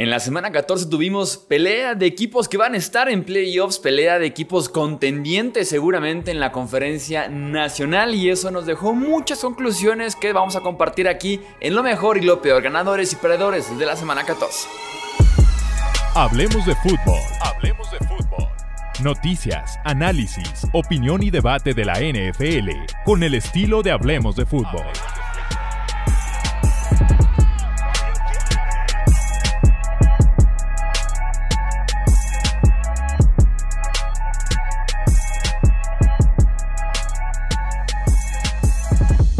En la semana 14 tuvimos pelea de equipos que van a estar en playoffs, pelea de equipos contendientes seguramente en la conferencia nacional y eso nos dejó muchas conclusiones que vamos a compartir aquí en lo mejor y lo peor, ganadores y perdedores de la semana 14. Hablemos de fútbol. Hablemos de fútbol. Noticias, análisis, opinión y debate de la NFL con el estilo de Hablemos de fútbol.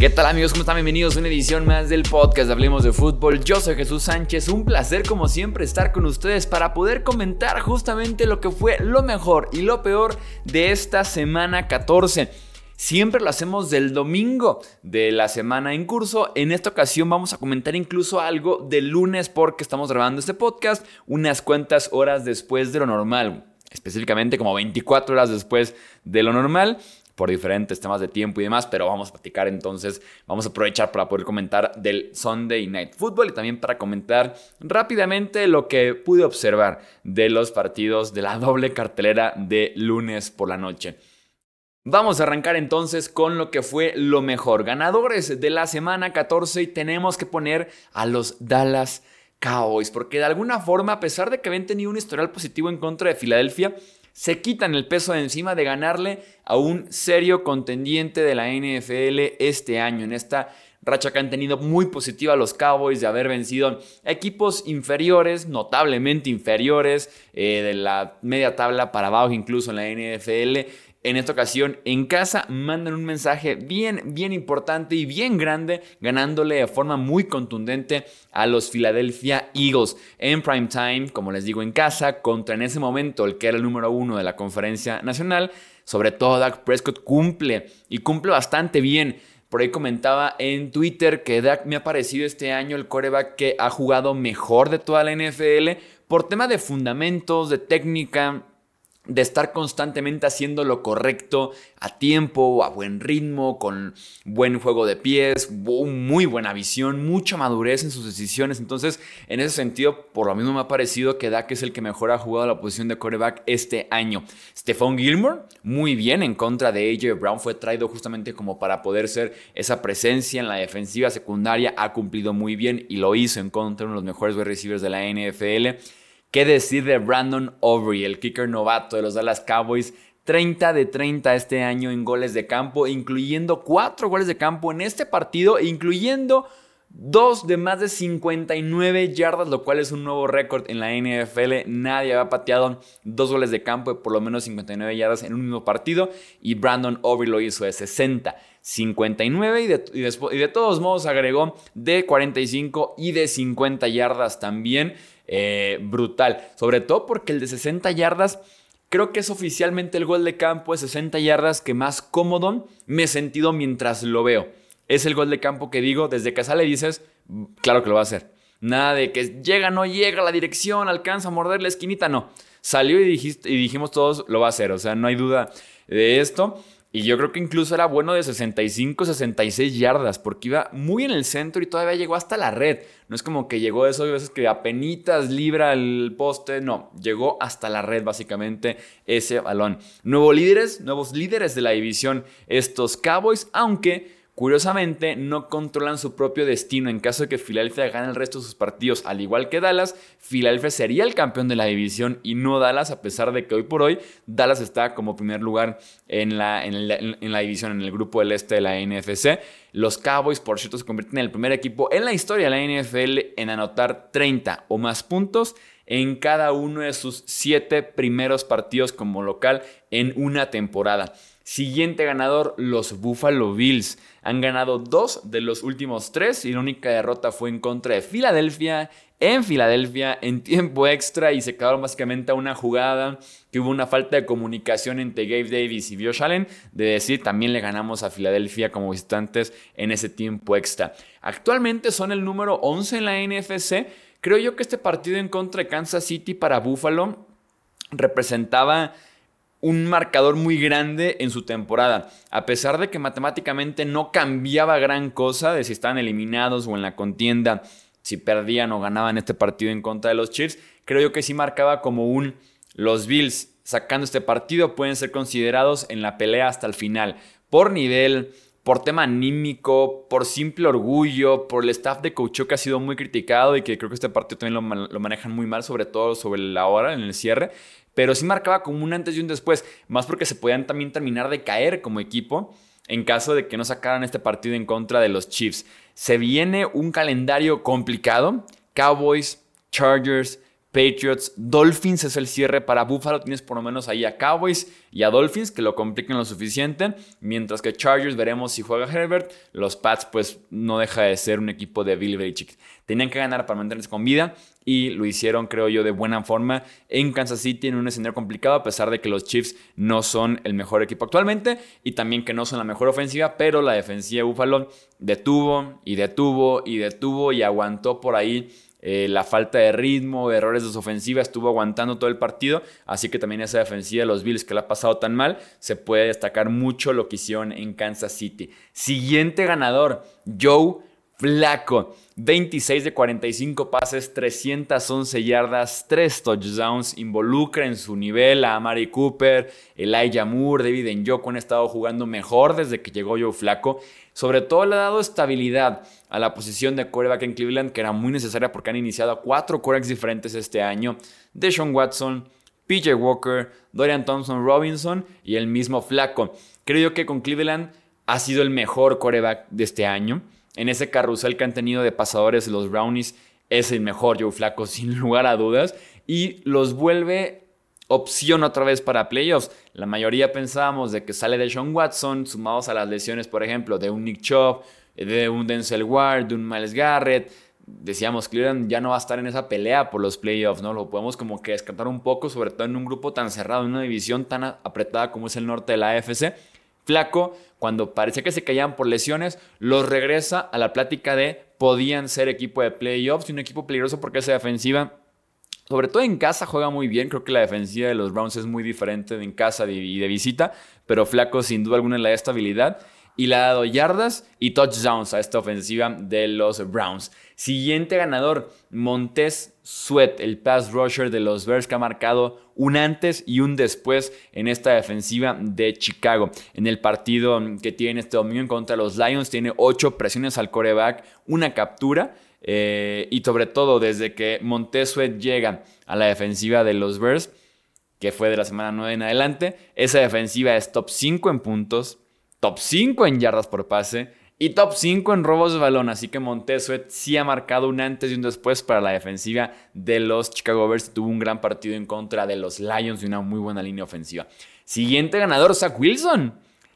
¿Qué tal amigos? ¿Cómo están? Bienvenidos a una edición más del podcast Hablemos de Fútbol. Yo soy Jesús Sánchez, un placer como siempre estar con ustedes para poder comentar justamente lo que fue lo mejor y lo peor de esta semana 14. Siempre lo hacemos del domingo de la semana en curso. En esta ocasión vamos a comentar incluso algo del lunes porque estamos grabando este podcast unas cuantas horas después de lo normal. Específicamente como 24 horas después de lo normal por diferentes temas de tiempo y demás, pero vamos a platicar entonces, vamos a aprovechar para poder comentar del Sunday Night Football y también para comentar rápidamente lo que pude observar de los partidos de la doble cartelera de lunes por la noche. Vamos a arrancar entonces con lo que fue lo mejor. Ganadores de la semana 14 y tenemos que poner a los Dallas Cowboys, porque de alguna forma, a pesar de que habían tenido un historial positivo en contra de Filadelfia, se quitan el peso de encima de ganarle a un serio contendiente de la NFL este año, en esta racha que han tenido muy positiva los Cowboys de haber vencido equipos inferiores, notablemente inferiores, eh, de la media tabla para abajo incluso en la NFL en esta ocasión en casa mandan un mensaje bien, bien importante y bien grande, ganándole de forma muy contundente a los Philadelphia Eagles en prime time, como les digo, en casa, contra en ese momento el que era el número uno de la conferencia nacional. Sobre todo, Dak Prescott cumple y cumple bastante bien. Por ahí comentaba en Twitter que Dak me ha parecido este año el coreback que ha jugado mejor de toda la NFL por tema de fundamentos, de técnica, de estar constantemente haciendo lo correcto a tiempo, a buen ritmo, con buen juego de pies, muy buena visión, mucha madurez en sus decisiones. Entonces, en ese sentido, por lo mismo me ha parecido que Dak es el que mejor ha jugado la posición de quarterback este año. Stephon Gilmore, muy bien en contra de AJ Brown, fue traído justamente como para poder ser esa presencia en la defensiva secundaria, ha cumplido muy bien y lo hizo en contra de uno de los mejores receivers de la NFL. ¿Qué decir de Brandon Aubrey, el kicker novato de los Dallas Cowboys? 30 de 30 este año en goles de campo, incluyendo 4 goles de campo en este partido, incluyendo 2 de más de 59 yardas, lo cual es un nuevo récord en la NFL. Nadie había pateado 2 goles de campo de por lo menos 59 yardas en un mismo partido y Brandon Aubrey lo hizo de 60. 59 y de, y de todos modos agregó de 45 y de 50 yardas también. Eh, brutal. Sobre todo porque el de 60 yardas creo que es oficialmente el gol de campo de 60 yardas que más cómodo me he sentido mientras lo veo. Es el gol de campo que digo, desde que sale dices, mm, claro que lo va a hacer. Nada de que llega, no llega la dirección, alcanza a morder la esquinita, no. Salió y, dijiste, y dijimos todos, lo va a hacer. O sea, no hay duda de esto. Y yo creo que incluso era bueno de 65, 66 yardas, porque iba muy en el centro y todavía llegó hasta la red. No es como que llegó eso, veces que apenitas libra el poste, no, llegó hasta la red básicamente ese balón. Nuevos líderes, nuevos líderes de la división, estos Cowboys, aunque Curiosamente, no controlan su propio destino. En caso de que Filadelfia gane el resto de sus partidos, al igual que Dallas, Filadelfia sería el campeón de la división y no Dallas, a pesar de que hoy por hoy Dallas está como primer lugar en la, en la, división, en el grupo del este de la NFC. Los Cowboys, por cierto, se convierten en el primer equipo en la historia de la NFL en anotar 30 o más puntos en cada uno de sus siete primeros partidos como local en una temporada. Siguiente ganador, los Buffalo Bills. Han ganado dos de los últimos tres y la única derrota fue en contra de Filadelfia, en Filadelfia, en tiempo extra y se quedaron básicamente a una jugada que hubo una falta de comunicación entre Gabe Davis y Josh Allen de decir también le ganamos a Filadelfia como visitantes en ese tiempo extra. Actualmente son el número 11 en la NFC. Creo yo que este partido en contra de Kansas City para Buffalo representaba un marcador muy grande en su temporada. A pesar de que matemáticamente no cambiaba gran cosa de si estaban eliminados o en la contienda si perdían o ganaban este partido en contra de los Chiefs. Creo yo que sí marcaba como un los Bills sacando este partido pueden ser considerados en la pelea hasta el final por nivel, por tema anímico, por simple orgullo, por el staff de coach que ha sido muy criticado y que creo que este partido también lo, lo, manejan muy mal, sobre todo sobre la hora, en el cierre. Pero sí marcaba como un antes y un después, más porque se podían también terminar de caer como equipo en caso de que no sacaran este partido en contra de los Chiefs. Se viene un calendario complicado. Cowboys, Chargers, Patriots, Dolphins es el cierre para Buffalo. Tienes por lo menos ahí a Cowboys y a Dolphins que lo compliquen lo suficiente. Mientras que Chargers veremos si juega Herbert. Los Pats, pues no deja de ser un equipo de Bill Belichick. Tenían que ganar para mantenerse con vida y lo hicieron, creo yo, de buena forma en Kansas City en un escenario complicado, a pesar de que los Chiefs no son el mejor equipo actualmente y también que no son la mejor ofensiva, pero la defensiva de Buffalo detuvo y detuvo y detuvo y aguantó por ahí eh, la falta de ritmo, errores de su ofensiva, estuvo aguantando todo el partido. Así que también esa defensiva de los Bills que la ha pasado tan mal, se puede destacar mucho lo que hicieron en Kansas City. Siguiente ganador, Joe Flaco. 26 de 45 pases, 311 yardas, 3 touchdowns. Involucra en su nivel a Amari Cooper, Elijah Moore, David Njoku han estado jugando mejor desde que llegó Joe Flaco. Sobre todo le ha dado estabilidad a la posición de quarterback en Cleveland, que era muy necesaria porque han iniciado cuatro quarterbacks diferentes este año. Deshaun Watson, PJ Walker, Dorian Thompson Robinson y el mismo Flaco. Creo que con Cleveland ha sido el mejor quarterback de este año. En ese carrusel que han tenido de pasadores los Brownies es el mejor Joe Flaco sin lugar a dudas y los vuelve opción otra vez para playoffs. La mayoría pensábamos de que sale de Sean Watson, sumados a las lesiones, por ejemplo, de un Nick Chubb, de un Denzel Ward, de un Miles Garrett. Decíamos, Cleveland ya no va a estar en esa pelea por los playoffs, ¿no? Lo podemos como que descartar un poco, sobre todo en un grupo tan cerrado, en una división tan apretada como es el norte de la AFC. Flaco, cuando parecía que se caían por lesiones, los regresa a la plática de podían ser equipo de playoffs y un equipo peligroso porque esa defensiva sobre todo en casa juega muy bien. Creo que la defensiva de los Browns es muy diferente de en casa y de visita. Pero Flaco sin duda alguna le da estabilidad. Y le ha dado yardas y touchdowns a esta ofensiva de los Browns. Siguiente ganador, Montez Sweat, el pass rusher de los Bears que ha marcado un antes y un después en esta defensiva de Chicago. En el partido que tiene este domingo contra los Lions, tiene ocho presiones al coreback, una captura eh, y sobre todo desde que Montesuet llega a la defensiva de los Bears, que fue de la semana 9 en adelante, esa defensiva es top 5 en puntos, top 5 en yardas por pase y top 5 en robos de balón. Así que Montesuet sí ha marcado un antes y un después para la defensiva de los Chicago Bears. Tuvo un gran partido en contra de los Lions y una muy buena línea ofensiva. Siguiente ganador, Zach Wilson.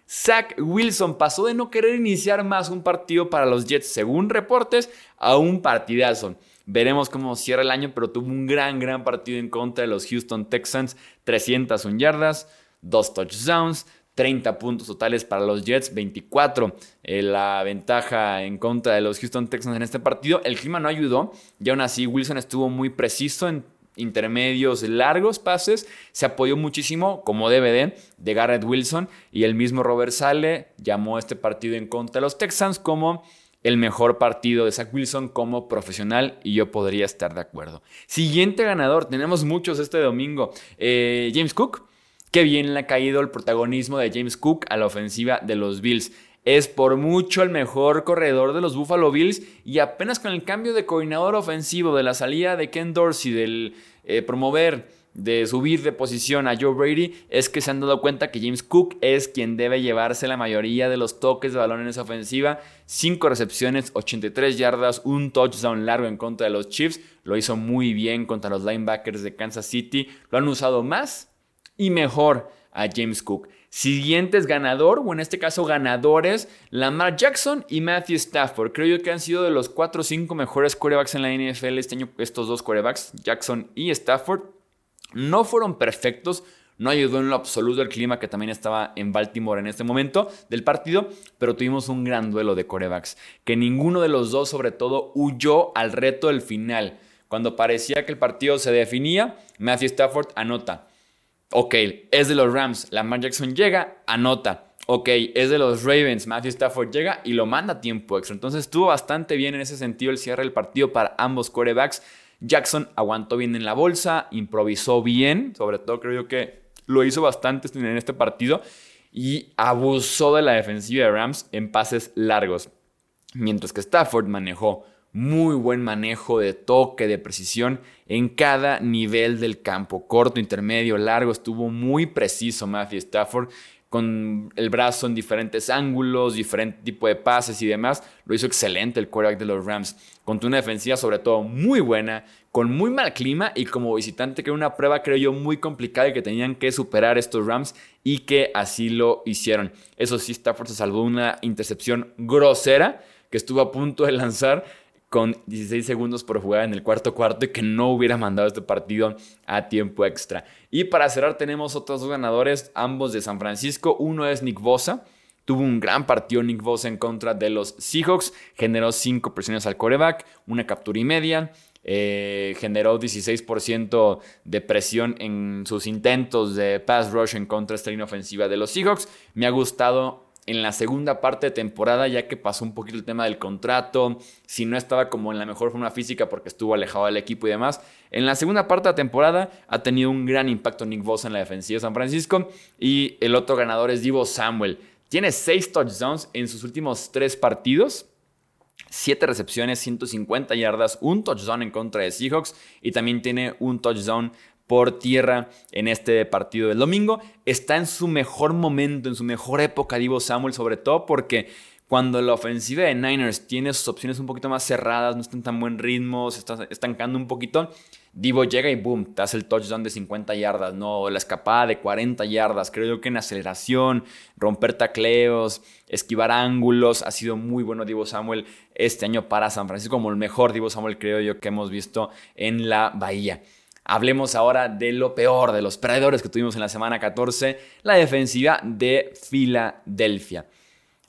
Zach Wilson pasó de no querer iniciar más un partido para los Jets, según reportes, a un partidazo. Veremos cómo cierra el año, pero tuvo un gran, gran partido en contra de los Houston Texans. 301 yardas, 2 touchdowns, 30 puntos totales para los Jets, 24 eh, la ventaja en contra de los Houston Texans en este partido. El clima no ayudó y aún así Wilson estuvo muy preciso en intermedios, largos pases, se apoyó muchísimo, como DVD, de Garrett Wilson y el mismo Robert Sale llamó este partido en contra de los Texans como el mejor partido de Zach Wilson como profesional y yo podría estar de acuerdo. Siguiente ganador, tenemos muchos este domingo, eh, James Cook. Qué bien le ha caído el protagonismo de James Cook a la ofensiva de los Bills es por mucho el mejor corredor de los Buffalo Bills y apenas con el cambio de coordinador ofensivo, de la salida de Ken Dorsey, del eh, promover, de subir de posición a Joe Brady, es que se han dado cuenta que James Cook es quien debe llevarse la mayoría de los toques de balón en esa ofensiva. Cinco recepciones, 83 yardas, un touchdown largo en contra de los Chiefs. Lo hizo muy bien contra los linebackers de Kansas City. Lo han usado más y mejor a James Cook. Siguientes ganador, o en este caso ganadores, Lamar Jackson y Matthew Stafford. Creo yo que han sido de los 4 o 5 mejores quarterbacks en la NFL este año, estos dos quarterbacks, Jackson y Stafford. No fueron perfectos, no ayudó en lo absoluto el clima que también estaba en Baltimore en este momento del partido, pero tuvimos un gran duelo de quarterbacks, que ninguno de los dos sobre todo huyó al reto del final. Cuando parecía que el partido se definía, Matthew Stafford anota ok, es de los Rams, Lamar Jackson llega, anota. ok, es de los Ravens, Matthew Stafford llega y lo manda a tiempo extra. Entonces estuvo bastante bien en ese sentido el cierre del partido para ambos quarterbacks. Jackson aguantó bien en la bolsa, improvisó bien, sobre todo creo yo que lo hizo bastante en este partido y abusó de la defensiva de Rams en pases largos. Mientras que Stafford manejó muy buen manejo de toque, de precisión en cada nivel del campo, corto, intermedio, largo, estuvo muy preciso Matthew Stafford con el brazo en diferentes ángulos, diferente tipo de pases y demás. Lo hizo excelente el quarterback de los Rams, con una defensiva sobre todo muy buena, con muy mal clima y como visitante que era una prueba creo yo muy complicada y que tenían que superar estos Rams y que así lo hicieron. Eso sí, Stafford se salvó una intercepción grosera que estuvo a punto de lanzar con 16 segundos por jugar en el cuarto cuarto y que no hubiera mandado este partido a tiempo extra. Y para cerrar tenemos otros dos ganadores, ambos de San Francisco. Uno es Nick Bosa. Tuvo un gran partido Nick Bosa en contra de los Seahawks. Generó 5 presiones al coreback, una captura y media. Eh, generó 16% de presión en sus intentos de pass rush en contra de esta línea ofensiva de los Seahawks. Me ha gustado en la segunda parte de temporada, ya que pasó un poquito el tema del contrato, si no estaba como en la mejor forma física porque estuvo alejado del equipo y demás. En la segunda parte de la temporada ha tenido un gran impacto Nick Bosa en la defensiva de San Francisco y el otro ganador es Divo Samuel. Tiene seis touchdowns en sus últimos tres partidos. siete recepciones, 150 yardas, un touchdown en contra de Seahawks y también tiene un touchdown por tierra en este partido del domingo. Está en su mejor momento, en su mejor época, Divo Samuel, sobre todo porque cuando la ofensiva de Niners tiene sus opciones un poquito más cerradas, no está en tan buen ritmo, se está estancando un poquito, Divo llega y boom, te hace el touchdown de 50 yardas, no, la escapada de 40 yardas. Creo yo que en aceleración, romper tacleos, esquivar ángulos, ha sido muy bueno Divo Samuel este año para San Francisco, como el mejor Divo Samuel creo yo que hemos visto en la Bahía. Hablemos ahora de lo peor, de los perdedores que tuvimos en la semana 14, la defensiva de Filadelfia.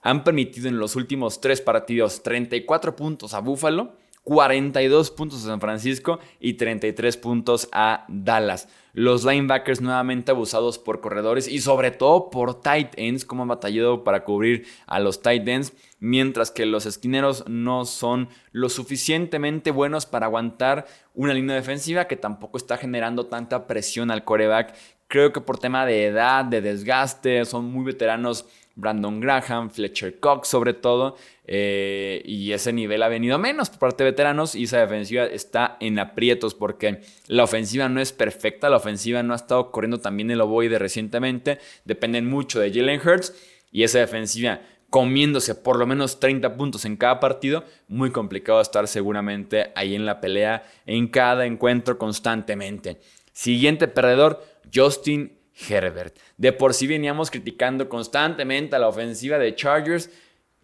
Han permitido en los últimos tres partidos 34 puntos a Buffalo, 42 puntos a San Francisco y 33 puntos a Dallas. Los linebackers nuevamente abusados por corredores y sobre todo por tight ends, como han batallado para cubrir a los tight ends, mientras que los esquineros no son lo suficientemente buenos para aguantar una línea defensiva que tampoco está generando tanta presión al coreback. Creo que por tema de edad, de desgaste, son muy veteranos Brandon Graham, Fletcher Cox sobre todo, eh, y ese nivel ha venido menos por parte de veteranos y esa defensiva está en aprietos porque la ofensiva no es perfecta, la ofensiva no ha estado corriendo también el ovoide recientemente, dependen mucho de Jalen Hurts y esa defensiva comiéndose por lo menos 30 puntos en cada partido, muy complicado estar seguramente ahí en la pelea en cada encuentro constantemente. Siguiente perdedor, Justin Herbert. De por sí veníamos criticando constantemente a la ofensiva de Chargers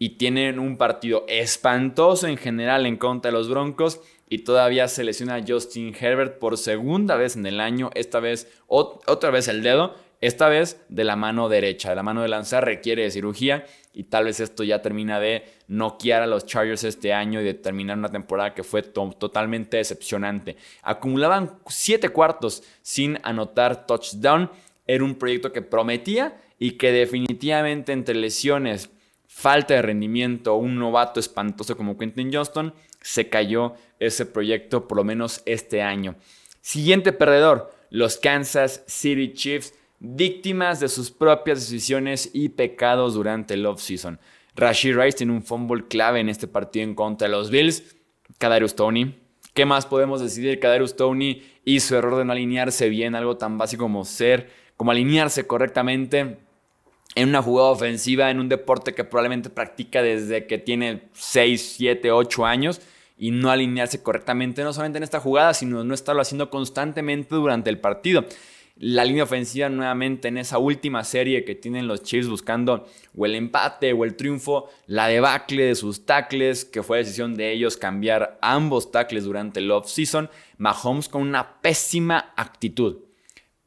y tienen un partido espantoso en general en contra de los Broncos y todavía se lesiona Justin Herbert por segunda vez en el año, esta vez otra vez el dedo, esta vez de la mano derecha, de la mano de lanzar requiere de cirugía y tal vez esto ya termina de noquear a los Chargers este año y de terminar una temporada que fue totalmente decepcionante. Acumulaban siete cuartos sin anotar touchdown era un proyecto que prometía y que definitivamente entre lesiones, falta de rendimiento, un novato espantoso como Quentin Johnston, se cayó ese proyecto por lo menos este año. Siguiente perdedor, los Kansas City Chiefs, víctimas de sus propias decisiones y pecados durante el offseason. Rashid Rice tiene un fumble clave en este partido en contra de los Bills. Kadarius Tony. ¿Qué más podemos decir? Kadarius Tony y su error de no alinearse bien, algo tan básico como ser como alinearse correctamente en una jugada ofensiva, en un deporte que probablemente practica desde que tiene 6, 7, 8 años y no alinearse correctamente, no solamente en esta jugada, sino no estarlo haciendo constantemente durante el partido. La línea ofensiva nuevamente en esa última serie que tienen los Chiefs buscando o el empate o el triunfo, la debacle de sus tackles, que fue decisión de ellos cambiar ambos tackles durante el off-season, Mahomes con una pésima actitud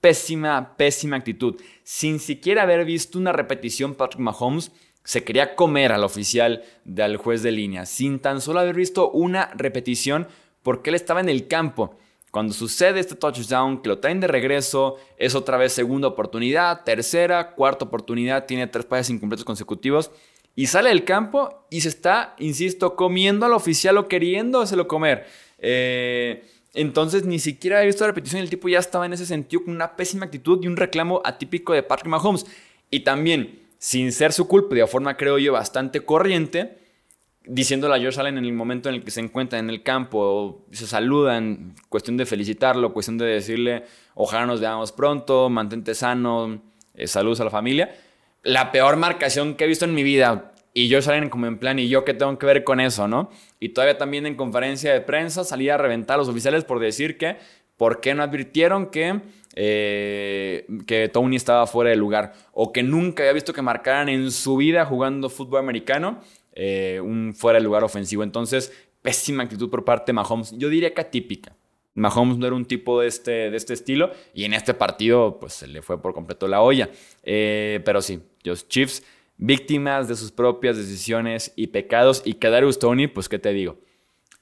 pésima, pésima actitud. Sin siquiera haber visto una repetición, Patrick Mahomes se quería comer al oficial del juez de línea, sin tan solo haber visto una repetición porque él estaba en el campo Cuando sucede este touchdown, que lo traen de regreso, es otra vez segunda oportunidad, tercera, cuarta oportunidad, tiene tres pases incompletos consecutivos y sale del campo y se está, insisto, comiendo al oficial o queriéndoselo comer. Eh, entonces ni siquiera he visto la repetición el tipo ya estaba en ese sentido con una pésima actitud y un reclamo atípico de Patrick Mahomes. Y también, sin ser su culpa, de forma creo yo bastante corriente, diciéndole a George Allen en el momento en el que se encuentra en el campo, se saludan, cuestión de felicitarlo, cuestión de decirle, ojalá nos veamos pronto, mantente sano, eh, saludos a la familia. La peor marcación que he visto en mi vida. Y George Allen como en plan, ¿y yo qué tengo que ver con eso, no? Y todavía también en conferencia de prensa salía a reventar a los oficiales por decir que, ¿por qué no advirtieron que, eh, que Tony estaba fuera de lugar? O que nunca había visto que marcaran en su vida jugando fútbol americano eh, un fuera de lugar ofensivo. Entonces, pésima actitud por parte de Mahomes. Yo diría que atípica. Mahomes no era un tipo de este, de este estilo y en este partido pues se le fue por completo la olla. Eh, pero sí, los Chiefs víctimas de sus propias decisiones y pecados y Kadarius Tony, pues qué te digo,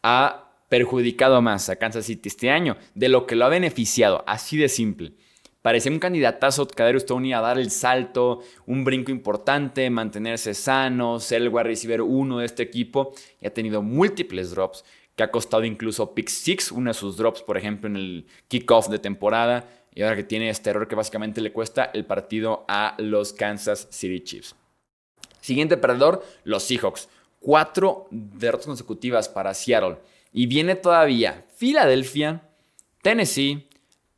ha perjudicado más a Kansas City este año de lo que lo ha beneficiado, así de simple. Parecía un candidatazo Kadarius Tony a dar el salto, un brinco importante, mantenerse sano, ser el wide receiver uno de este equipo y ha tenido múltiples drops que ha costado incluso pick six, uno de sus drops, por ejemplo, en el kickoff de temporada y ahora que tiene este error que básicamente le cuesta el partido a los Kansas City Chiefs. Siguiente perdedor, los Seahawks. Cuatro derrotas consecutivas para Seattle. Y viene todavía Filadelfia, Tennessee,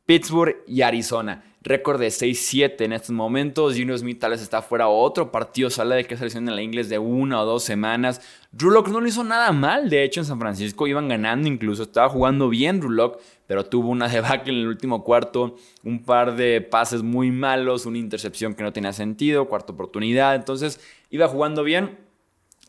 Pittsburgh y Arizona. Récord de 6-7 en estos momentos. Junior Smith tal vez está fuera otro partido. Sale de que selección en la inglés de una o dos semanas. Rulock no lo hizo nada mal. De hecho, en San Francisco iban ganando incluso. Estaba jugando bien Rulock, pero tuvo una debacle en el último cuarto. Un par de pases muy malos. Una intercepción que no tenía sentido. Cuarta oportunidad. Entonces, iba jugando bien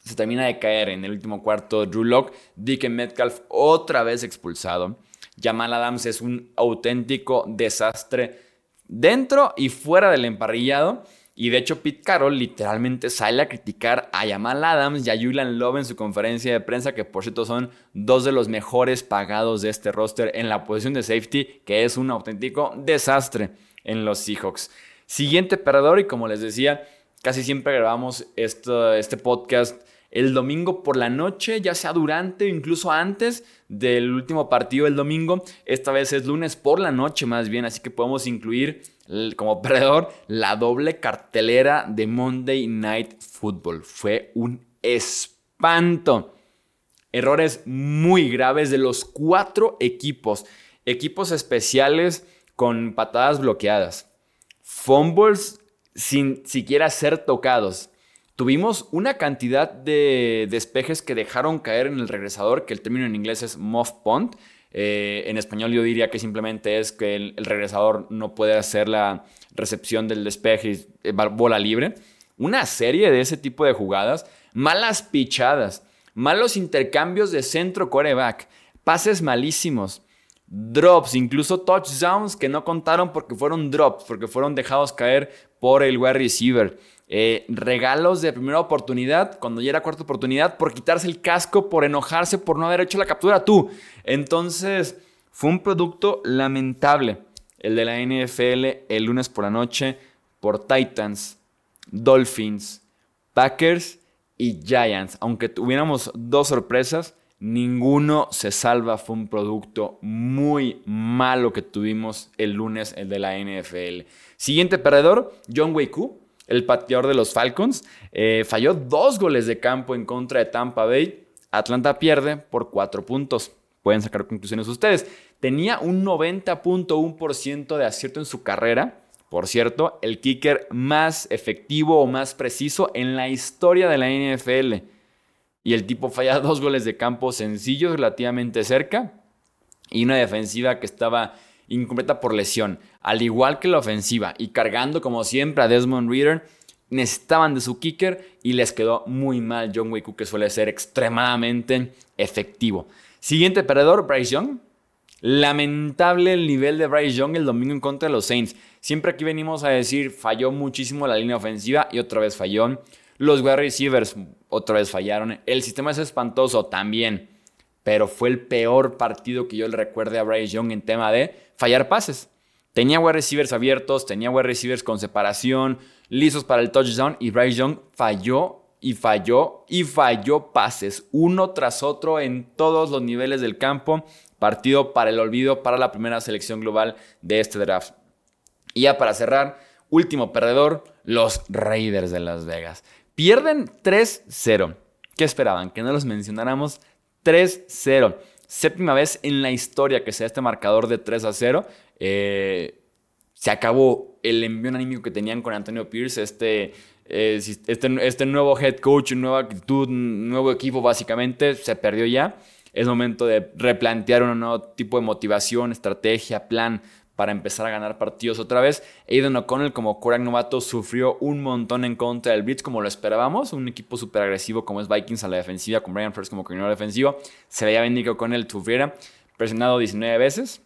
se termina de caer en el último cuarto Drew Locke, Dick Metcalf otra vez expulsado. Jamal Adams es un auténtico desastre dentro y fuera del emparrillado. Y de hecho, Pete Carroll literalmente sale a criticar a Jamal Adams y a Julian Love en su conferencia de prensa, que por cierto son dos de los mejores pagados de este roster en la posición de safety, que es un auténtico desastre en los Seahawks. Siguiente perdedor, y como les decía, casi siempre grabamos este podcast el domingo por la noche, ya sea durante o incluso antes del último partido del domingo. Esta vez es lunes por la noche más bien, así que podemos incluir como perdedor la doble cartelera de Monday Night Football. Fue un espanto. Errores muy graves de los cuatro equipos. Equipos especiales con patadas bloqueadas. Fumbles sin siquiera ser tocados. Tuvimos una cantidad de despejes que dejaron caer en el regresador, que el término en inglés es muff punt. Eh, en español yo diría que simplemente es que el, regresador no puede hacer la recepción del despeje y eh, bola libre. Una serie de ese tipo de jugadas, malas pichadas, malos intercambios de centro coreback, pases malísimos, drops, incluso touchdowns que no contaron porque fueron drops, porque fueron dejados caer por el wide receiver. Eh, regalos de primera oportunidad, cuando ya era cuarta oportunidad, por quitarse el casco, por enojarse, por no haber hecho la captura tú. Entonces, fue un producto lamentable el de la NFL el lunes por la noche por Titans, Dolphins, Packers y Giants. Aunque tuviéramos dos sorpresas, ninguno se salva. Fue un producto muy malo que tuvimos el lunes, el de la NFL. Siguiente perdedor, John Wayku el pateador de los Falcons. Eh, falló dos goles de campo en contra de Tampa Bay. Atlanta pierde por cuatro puntos. Pueden sacar conclusiones ustedes. Tenía un 90.1% de acierto en su carrera. Por cierto, el kicker más efectivo o más preciso en la historia de la NFL. Y el tipo falla dos goles de campo sencillos, relativamente cerca. Y una defensiva que estaba incompleta por lesión, al igual que la ofensiva, y cargando como siempre a Desmond Reader, necesitaban de su kicker y les quedó muy mal John Wick, que suele ser extremadamente efectivo. Siguiente perdedor, Bryce Young. Lamentable el nivel de Bryce Young el domingo en contra de los Saints. Siempre aquí venimos a decir, falló muchísimo la línea ofensiva y otra vez falló. Los wide receivers otra vez fallaron. El sistema es espantoso también. pero fue el peor partido que yo le recuerde a Bryce Young en tema de fallar pases. Tenía wide receivers abiertos, tenía wide receivers con separación, lisos para el touchdown y Bryce Young falló y falló y falló pases uno tras otro en todos los niveles del campo. Partido para el olvido para la primera selección global de este draft. Y ya para cerrar, último perdedor, los Raiders de Las Vegas. Pierden 3-0. ¿Qué esperaban? Que no los mencionáramos 3-0. Séptima vez en la historia que sea este marcador de 3 0. Eh, se acabó el envío anímico que tenían con Antonio Pierce, este, eh, este, este, nuevo head coach, nueva actitud, nuevo equipo básicamente, se perdió ya. Es momento de replantear un nuevo tipo de motivación, estrategia, plan para empezar a ganar partidos otra vez. Aiden O'Connell como Korak novato sufrió un montón en contra del Blitz como lo esperábamos, un equipo súper agresivo como es Vikings a la defensiva, con Brian First como coordinador defensivo. Se veía bien que O'Connell sufriera, presionado 19 veces,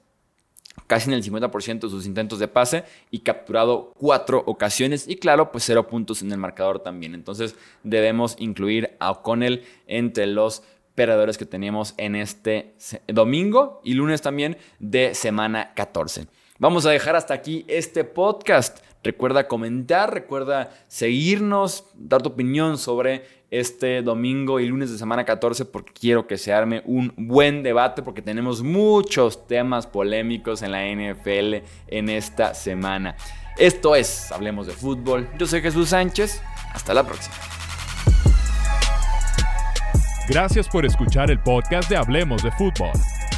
casi en el 50% de sus intentos de pase y capturado cuatro ocasiones y claro, pues cero puntos en el marcador también. Entonces debemos incluir a O'Connell entre los perdedores que teníamos en este domingo y lunes también de semana 14. Vamos a dejar hasta aquí este podcast. Recuerda comentar, recuerda seguirnos, dar tu opinión sobre este domingo y lunes de semana 14 porque quiero que se arme un buen debate porque tenemos muchos temas polémicos en la NFL en esta semana. Esto es Hablemos de Fútbol. Yo soy Jesús Sánchez. Hasta la próxima. Gracias por escuchar el podcast de Hablemos de Fútbol.